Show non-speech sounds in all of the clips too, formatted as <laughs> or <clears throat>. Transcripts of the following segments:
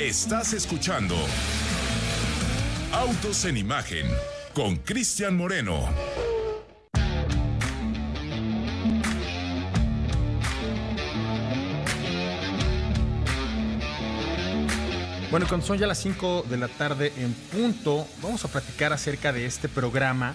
Estás escuchando Autos en Imagen con Cristian Moreno. Bueno, cuando son ya las 5 de la tarde en punto, vamos a platicar acerca de este programa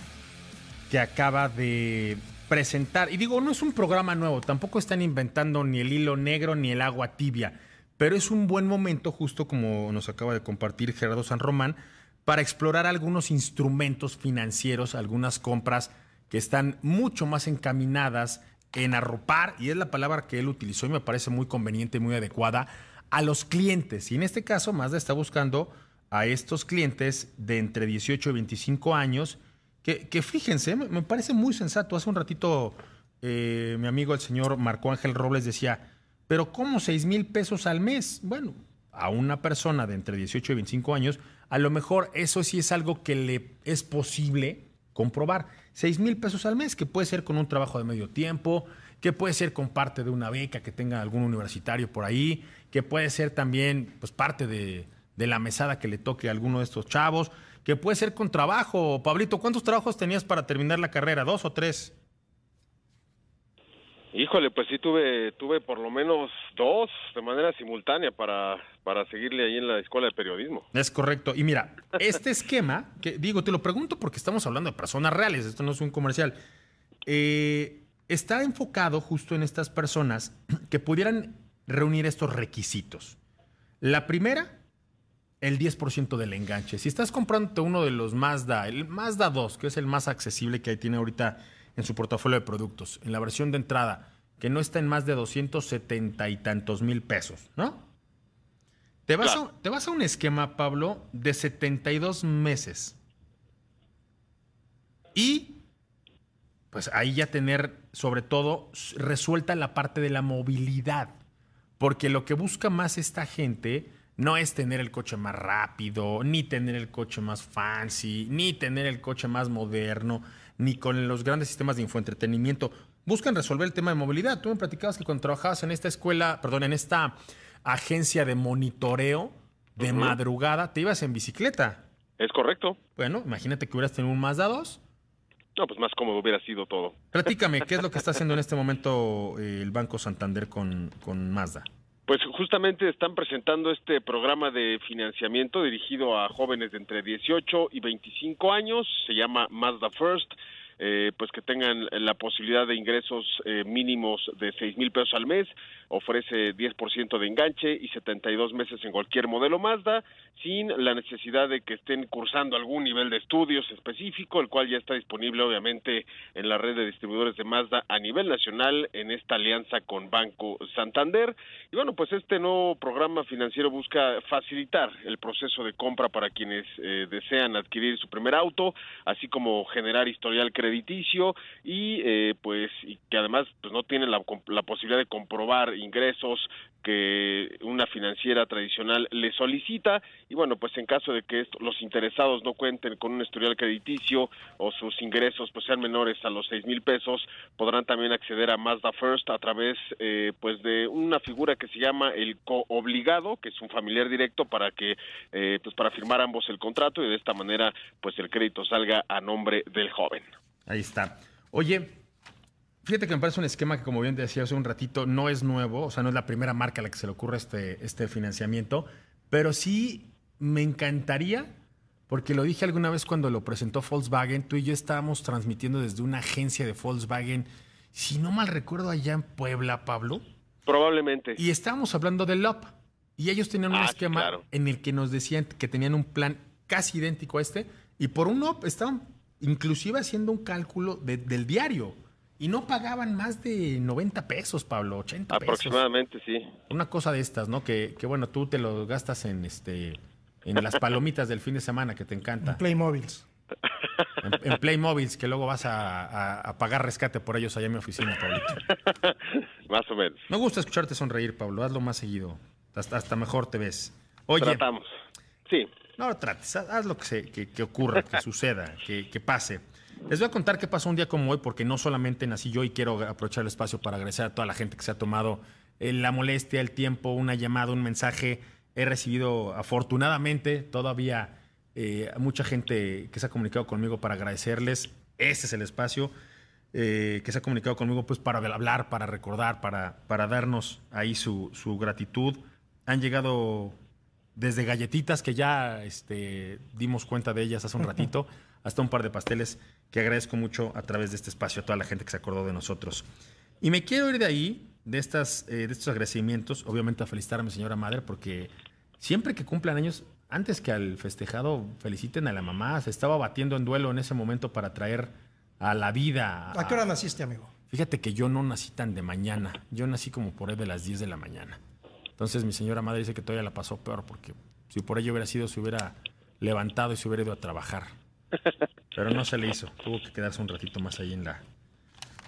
que acaba de presentar. Y digo, no es un programa nuevo, tampoco están inventando ni el hilo negro ni el agua tibia, pero es un buen momento, justo como nos acaba de compartir Gerardo San Román, para explorar algunos instrumentos financieros, algunas compras que están mucho más encaminadas en arropar, y es la palabra que él utilizó y me parece muy conveniente muy adecuada, a los clientes. Y en este caso, Mazda está buscando a estos clientes de entre 18 y 25 años, que, fíjense, me, parece muy sensato. Hace un ratito eh, mi amigo el señor Marco Ángel Robles decía, pero ¿cómo 6 mil pesos al mes? Bueno, a una persona de entre 18 y 25 años, a lo mejor eso sí es algo que le es posible comprobar. 6 mil pesos al mes, que puede ser con un trabajo de medio tiempo, que puede ser con parte de una beca que tenga algún universitario por ahí, que puede ser también pues, parte de, la mesada que le toque a alguno de estos chavos, que puede ser con trabajo. Pablito, ¿cuántos trabajos tenías para terminar la carrera? ¿Dos o tres? Híjole, pues sí tuve tuve por lo menos dos de manera simultánea para para seguirle ahí en la escuela de periodismo. Es correcto. Y mira, este esquema, que digo, te lo pregunto porque estamos hablando de personas reales, esto no es un comercial. Eh, está enfocado justo en estas personas que pudieran reunir estos requisitos. La primera, el 10% del enganche. Si estás comprando uno de los Mazda, el Mazda 2, que es el más accesible que tiene ahorita en su portafolio de productos, en la versión de entrada, que no está en más de 270 y tantos mil pesos, ¿no? Te vas, a, te vas a un esquema, Pablo, de 72 meses. Y pues ahí ya tener sobre todo resuelta la parte de la movilidad, porque lo que busca más esta gente no es tener el coche más rápido, ni tener el coche más fancy, ni tener el coche más moderno, ni con los grandes sistemas de infoentretenimiento. Buscan resolver el tema de movilidad. Tú me platicabas que cuando trabajabas en esta escuela, perdón, en esta agencia de monitoreo de madrugada, te ibas en bicicleta. Es correcto. Bueno, imagínate que hubieras tenido un Mazda 2 no, pues más cómodo hubiera sido todo. Platícame, ¿qué es lo que está haciendo en este momento eh, el Banco Santander con, con Mazda? Pues justamente están presentando este programa de financiamiento dirigido a jóvenes de entre 18 y 25 años, se llama Mazda First. Eh, pues que tengan la posibilidad de ingresos eh, mínimos de seis mil pesos al mes, ofrece 10% de enganche y 72 meses en cualquier modelo Mazda, sin la necesidad de que estén cursando algún nivel de estudios específico, el cual ya está disponible obviamente en la red de distribuidores de Mazda a nivel nacional en esta alianza con Banco Santander. Y bueno, pues este nuevo programa financiero busca facilitar el proceso de compra para quienes eh, desean adquirir su primer auto, así como generar historial crediticio y eh, pues y que además pues no tienen la, la posibilidad de comprobar ingresos que una financiera tradicional le solicita y bueno pues en caso de que los interesados no cuenten con un historial crediticio o sus ingresos pues sean menores a los seis mil pesos podrán también acceder a Mazda First a través eh, pues de una figura que se llama el coobligado que es un familiar directo para que eh, pues para firmar ambos el contrato y de esta manera pues el crédito salga a nombre del joven Ahí está. Oye, fíjate que me parece un esquema que, como bien decía hace un ratito, no es nuevo, o sea, no es la primera marca a la que se le ocurre este, este financiamiento, pero sí me encantaría, porque lo dije alguna vez cuando lo presentó Volkswagen, tú y yo estábamos transmitiendo desde una agencia de Volkswagen, si no mal recuerdo, allá en Puebla, Pablo. Probablemente. Y estábamos hablando del LOP. Y ellos tenían un ah, esquema en el que nos decían que tenían un plan casi idéntico a este. Y por un LOP estaban inclusive haciendo un cálculo del diario. Y no pagaban más de 90 pesos, Pablo, 80 pesos. Aproximadamente, sí. Una cosa de estas, ¿no? Que, que, bueno, tú te lo gastas en este en las palomitas del fin de semana que te encanta. En Playmobiles. En, en Playmobiles, que luego vas a, pagar rescate por ellos allá en mi oficina, Pablito. <laughs> más o menos. Me gusta escucharte sonreír, Pablo. Hazlo más seguido. Hasta, hasta mejor te ves. Oye. Tratamos. Sí. No lo trates, haz lo que, se, que, ocurra, que suceda, que, pase. Les voy a contar qué pasó un día como hoy, porque no solamente nací yo y quiero aprovechar el espacio para agradecer a toda la gente que se ha tomado eh, la molestia, el tiempo, una llamada, un mensaje He recibido afortunadamente todavía eh, mucha gente que se ha comunicado conmigo para agradecerles. Ese es el espacio eh, que se ha comunicado conmigo pues para hablar, para recordar, para, para darnos ahí su, su gratitud. Han llegado desde galletitas que ya este, dimos cuenta de ellas hace un <laughs> ratito, hasta un par de pasteles que agradezco mucho a través de este espacio a toda la gente que se acordó de nosotros. Y me quiero ir de ahí, de, estas, eh, de estos agradecimientos, obviamente a felicitar a mi señora madre, porque siempre que cumplan años, antes que al festejado, feliciten a la mamá. Se estaba batiendo en duelo en ese momento para traer a la vida. ¿A, qué hora naciste, amigo? Fíjate que yo no nací tan de mañana. Yo nací como por ahí de las 10 de la mañana. Entonces mi señora madre dice que todavía la pasó peor porque si por ello hubiera sido, se hubiera levantado y se hubiera ido a trabajar. Pero no se le hizo. Tuvo que quedarse un ratito más ahí en la,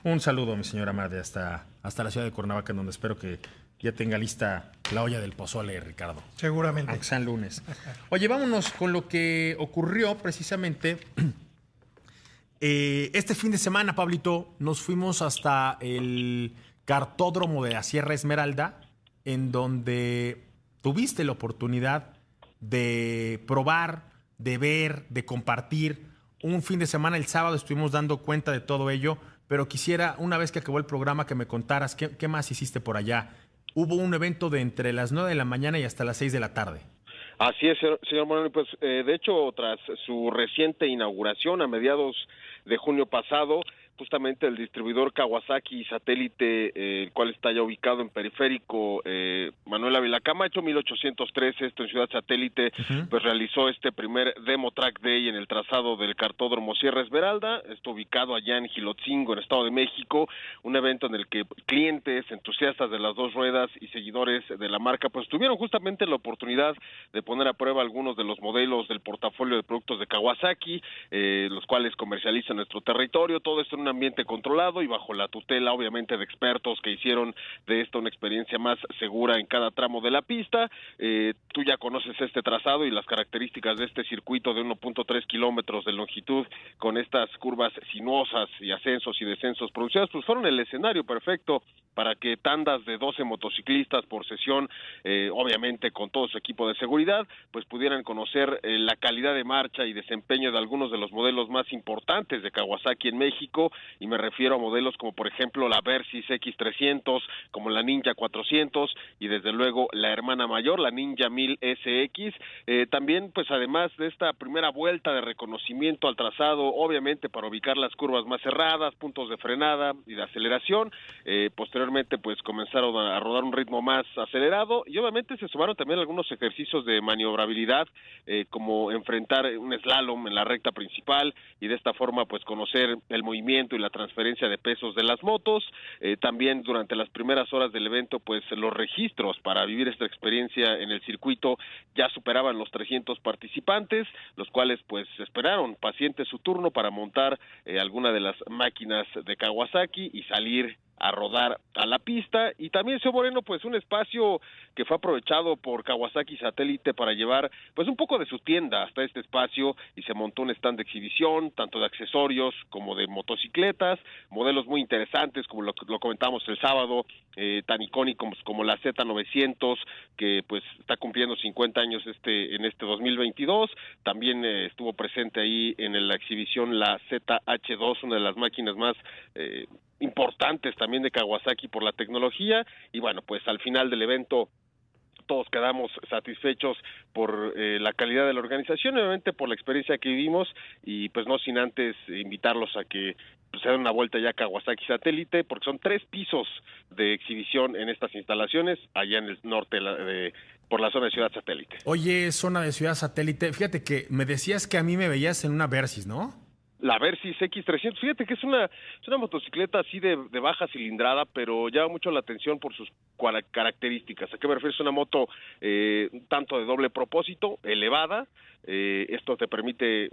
un saludo, mi señora madre, hasta, hasta la ciudad de Cuernavaca, donde espero que ya tenga lista la olla del pozole, Ricardo. Seguramente. Aunque sean lunes. Oye, vámonos con lo que ocurrió precisamente <clears throat> eh, este fin de semana, Pablito. Nos fuimos hasta el cartódromo de la Sierra Esmeralda, en donde tuviste la oportunidad de probar, de ver, de compartir. Un fin de semana, el sábado, estuvimos dando cuenta de todo ello pero quisiera, una vez que acabó el programa, que me contaras qué, más hiciste por allá. Hubo un evento de entre las 9 de la mañana y hasta las 6 de la tarde. Así es, señor Moreno. Pues, eh, de hecho, tras su reciente inauguración a mediados de junio pasado, justamente el distribuidor Kawasaki satélite, eh, el cual está ya ubicado en periférico eh, Manuel Ávila Camacho, 1813, esto en Ciudad Satélite, pues realizó este primer Demo Track Day en el trazado del cartódromo Sierra Esmeralda, esto ubicado allá en Gilotzingo, en Estado de México, un evento en el que clientes, entusiastas de las dos ruedas y seguidores de la marca, pues tuvieron justamente la oportunidad de poner a prueba algunos de los modelos del portafolio de productos de Kawasaki, eh, los cuales comercializa nuestro territorio, todo esto en ambiente controlado y bajo la tutela obviamente de expertos que hicieron de esto una experiencia más segura en cada tramo de la pista. Eh, tú ya conoces este trazado y las características de este circuito de 1.3 kilómetros de longitud con estas curvas sinuosas y ascensos y descensos producidas, pues fueron el escenario perfecto para que tandas de 12 motociclistas por sesión, eh, obviamente con todo su equipo de seguridad, pues pudieran conocer eh, la calidad de marcha y desempeño de algunos de los modelos más importantes de Kawasaki en México, y me refiero a modelos como por ejemplo la Versys X300, como la Ninja 400 y desde luego la hermana mayor, la Ninja 1000 SX. Eh, también, pues además de esta primera vuelta de reconocimiento al trazado, obviamente para ubicar las curvas más cerradas, puntos de frenada y de aceleración, eh, posteriormente pues comenzaron a rodar un ritmo más acelerado y obviamente se sumaron también algunos ejercicios de maniobrabilidad eh, como enfrentar un slalom en la recta principal y de esta forma pues conocer el movimiento y la transferencia de pesos de las motos. Eh, también durante las primeras horas del evento pues los registros para vivir esta experiencia en el circuito ya superaban los 300 participantes los cuales pues esperaron pacientes su turno para montar eh, alguna de las máquinas de Kawasaki y salir a rodar a la pista. Y también se Moreno pues un espacio que fue aprovechado por Kawasaki Satélite para llevar pues un poco de su tienda hasta este espacio. Y se montó un stand de exhibición tanto de accesorios como de motocicletas modelos muy interesantes como lo, lo comentamos el sábado eh, tan icónicos como la Z900 que pues está cumpliendo 50 años este en este 2022 también eh, estuvo presente ahí en la exhibición la ZH2 una de las máquinas más eh, importantes también de Kawasaki por la tecnología y bueno, pues al final del evento todos quedamos satisfechos por eh, la calidad de la organización, obviamente por la experiencia que vivimos y pues no sin antes invitarlos a que pues, se den una vuelta ya a Kawasaki Satélite porque son tres pisos de exhibición en estas instalaciones allá en el norte de, por la zona de Ciudad Satélite. Oye, zona de Ciudad Satélite, fíjate que me decías que a mí me veías en una Versys, ¿no? La Versys X300. Fíjate que es una, es una motocicleta así de, de, baja cilindrada, pero llama mucho la atención por sus características. ¿A qué me refiero? Es una moto eh, tanto de doble propósito, elevada. Eh, esto te permite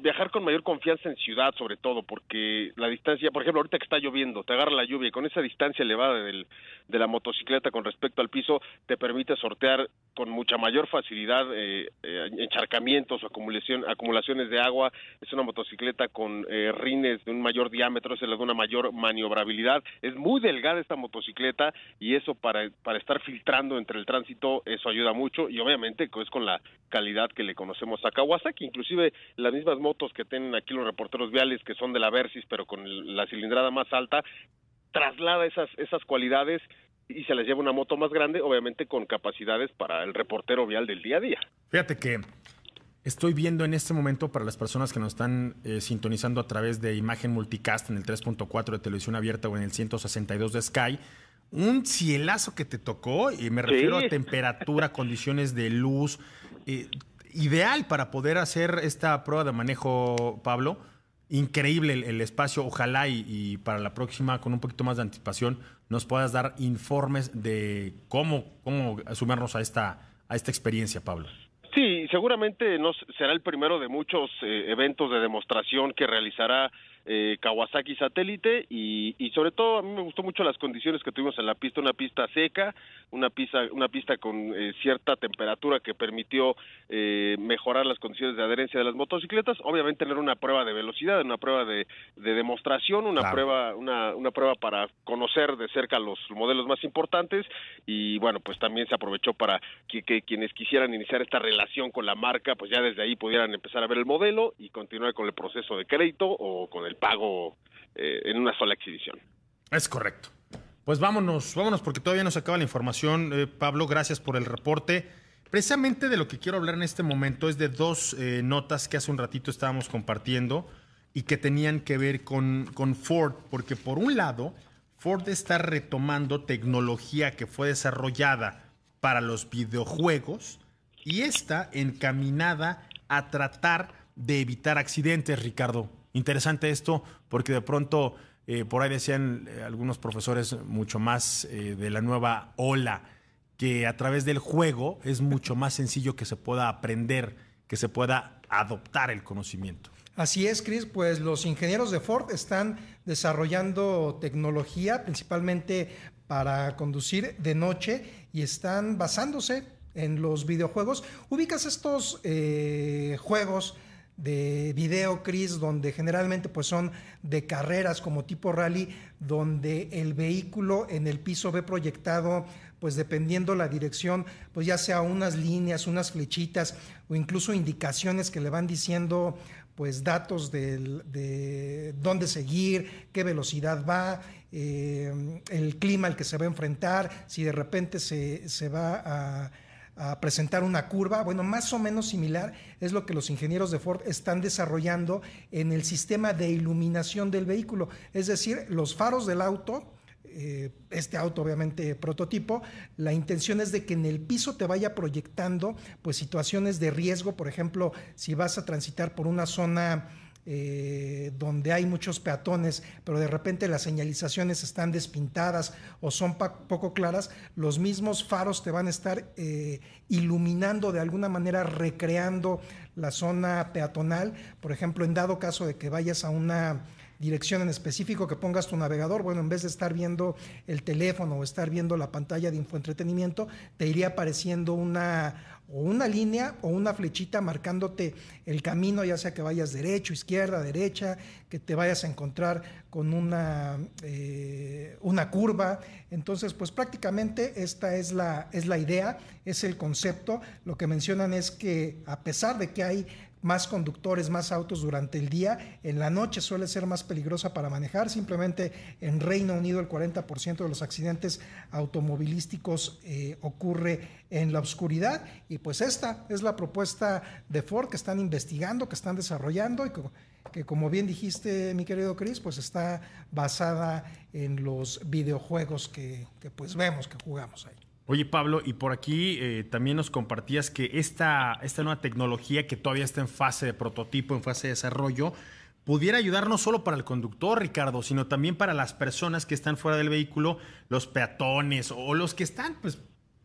viajar con mayor confianza en ciudad, sobre todo, porque la distancia, por ejemplo, ahorita que está lloviendo, te agarra la lluvia y con esa distancia elevada del, de la motocicleta con respecto al piso, te permite sortear con mucha mayor facilidad eh, eh, encharcamientos o acumulación, acumulaciones de agua. Es una motocicleta con eh, rines de un mayor diámetro, es de una mayor maniobrabilidad. Es muy delgada esta motocicleta y eso para, para estar filtrando entre el tránsito, eso ayuda mucho y obviamente es con la calidad que le conocemos a Kawasaki. Inclusive las mismas motos que tienen aquí los reporteros viales, que son de la Versys, pero con la cilindrada más alta, traslada esas, esas cualidades y se les lleva una moto más grande, obviamente con capacidades para el reportero vial del día a día. Fíjate que estoy viendo en este momento para las personas que nos están eh, sintonizando a través de imagen multicast en el 3.4 de televisión abierta o en el 162 de Sky, un cielazo que te tocó, y me refiero a temperatura, <laughs> condiciones de luz, eh, ideal para poder hacer esta prueba de manejo, Pablo increíble el, espacio. Ojalá y, para la próxima, con un poquito más de anticipación, nos puedas dar informes de cómo, cómo sumarnos a esta, a esta experiencia, Pablo. Seguramente no será el primero de muchos eh, eventos de demostración que realizará eh, Kawasaki satélite y, y, sobre todo a mí me gustó mucho las condiciones que tuvimos en la pista, una pista seca, una pista, una pista con eh, cierta temperatura que permitió eh, mejorar las condiciones de adherencia de las motocicletas, obviamente tener una prueba de velocidad, una prueba de, de demostración, una prueba, una, una prueba para conocer de cerca los modelos más importantes y bueno pues también se aprovechó para que, que quienes quisieran iniciar esta relación con la marca pues ya desde ahí pudieran empezar a ver el modelo y continuar con el proceso de crédito o con el pago eh, en una sola exhibición. Es correcto. Pues vámonos, vámonos porque todavía no se acaba la información. Eh, Pablo, gracias por el reporte. Precisamente de lo que quiero hablar en este momento es de dos eh, notas que hace un ratito estábamos compartiendo y que tenían que ver con, con Ford, porque por un lado, Ford está retomando tecnología que fue desarrollada para los videojuegos y está encaminada a tratar de evitar accidentes, Ricardo. Interesante esto porque de pronto eh, por ahí decían eh, algunos profesores mucho más de la nueva ola que a través del juego es mucho más sencillo que se pueda aprender, que se pueda adoptar el conocimiento. Así es, Chris, pues los ingenieros de Ford están desarrollando tecnología principalmente para conducir de noche y están basándose en los videojuegos. ¿Ubicas estos juegos? De video, Chris, donde generalmente pues son de carreras como tipo rally, donde el vehículo en el piso ve proyectado, pues dependiendo la dirección, pues ya sea unas líneas, unas flechitas o incluso indicaciones que le van diciendo pues datos de dónde seguir, qué velocidad va, eh, el clima al que se va a enfrentar, si de repente se, se va a a presentar una curva. Bueno, más o menos similar es lo que los ingenieros de Ford están desarrollando en el sistema de iluminación del vehículo. Es decir, los faros del auto, eh, este auto obviamente prototipo, la intención es de que en el piso te vaya proyectando pues situaciones de riesgo, por ejemplo, si vas a transitar por una zona eh, donde hay muchos peatones, pero de repente las señalizaciones están despintadas o son poco claras, los mismos faros te van a estar eh, iluminando de alguna manera, recreando la zona peatonal. Por ejemplo, en dado caso de que vayas a una dirección en específico que pongas tu navegador, bueno, en vez de estar viendo el teléfono o estar viendo la pantalla de infoentretenimiento, te iría apareciendo una o una línea o una flechita marcándote el camino, ya sea que vayas derecho, izquierda, derecha, que te vayas a encontrar con una, eh, una curva. Entonces, pues prácticamente esta es la, es la idea, es el concepto. Lo que mencionan es que a pesar de que hay más conductores, más autos durante el día. En la noche suele ser más peligrosa para manejar. Simplemente en Reino Unido el 40% de los accidentes automovilísticos eh, ocurre en la oscuridad. Y pues esta es la propuesta de Ford que están investigando, que están desarrollando y que, como bien dijiste, mi querido Chris, pues está basada en los videojuegos que, que pues vemos, que jugamos ahí. Oye, Pablo, y por aquí eh, también nos compartías que esta, esta nueva tecnología que todavía está en fase de prototipo, en fase de desarrollo, pudiera ayudar no solo para el conductor, Ricardo, sino también para las personas que están fuera del vehículo, los peatones o los que están pues,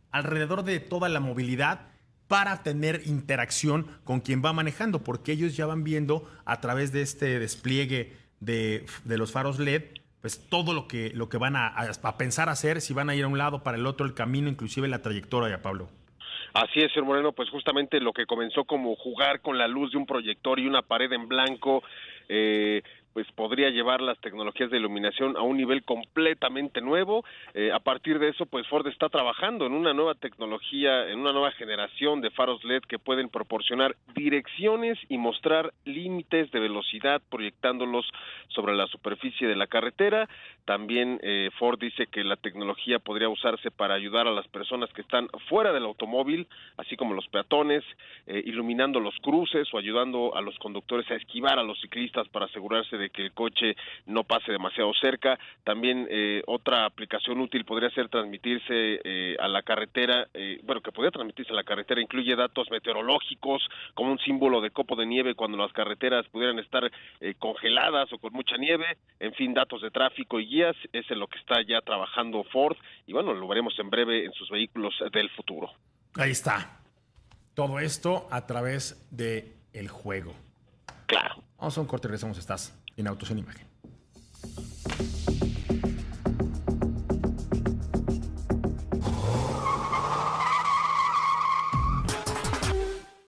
alrededor de toda la movilidad, para tener interacción con quien va manejando, porque ellos ya van viendo a través de este despliegue de, los faros LED, pues todo lo que, lo que van a, pensar hacer, si van a ir a un lado, para el otro, el camino, inclusive la trayectoria, Pablo. Así es, señor Moreno, pues justamente lo que comenzó como jugar con la luz de un proyector y una pared en blanco, eh, pues podría llevar las tecnologías de iluminación a un nivel completamente nuevo. Eh, a partir de eso, pues Ford está trabajando en una nueva tecnología, en una nueva generación de faros LED que pueden proporcionar direcciones y mostrar límites de velocidad proyectándolos sobre la superficie de la carretera. También eh, Ford dice que la tecnología podría usarse para ayudar a las personas que están fuera del automóvil, así como los peatones, eh, iluminando los cruces o ayudando a los conductores a esquivar a los ciclistas para asegurarse de que el coche no pase demasiado cerca. También eh, otra aplicación útil podría ser transmitirse eh, a la carretera, eh, bueno, que podría transmitirse a la carretera, incluye datos meteorológicos como un símbolo de copo de nieve cuando las carreteras pudieran estar congeladas o con mucha nieve, en fin, datos de tráfico y guías, es en lo que está ya trabajando Ford y bueno, lo veremos en breve en sus vehículos del futuro. Ahí está. Todo esto a través de el juego. Claro. Vamos a un corte y regresamos. Estás en Autos en Imagen.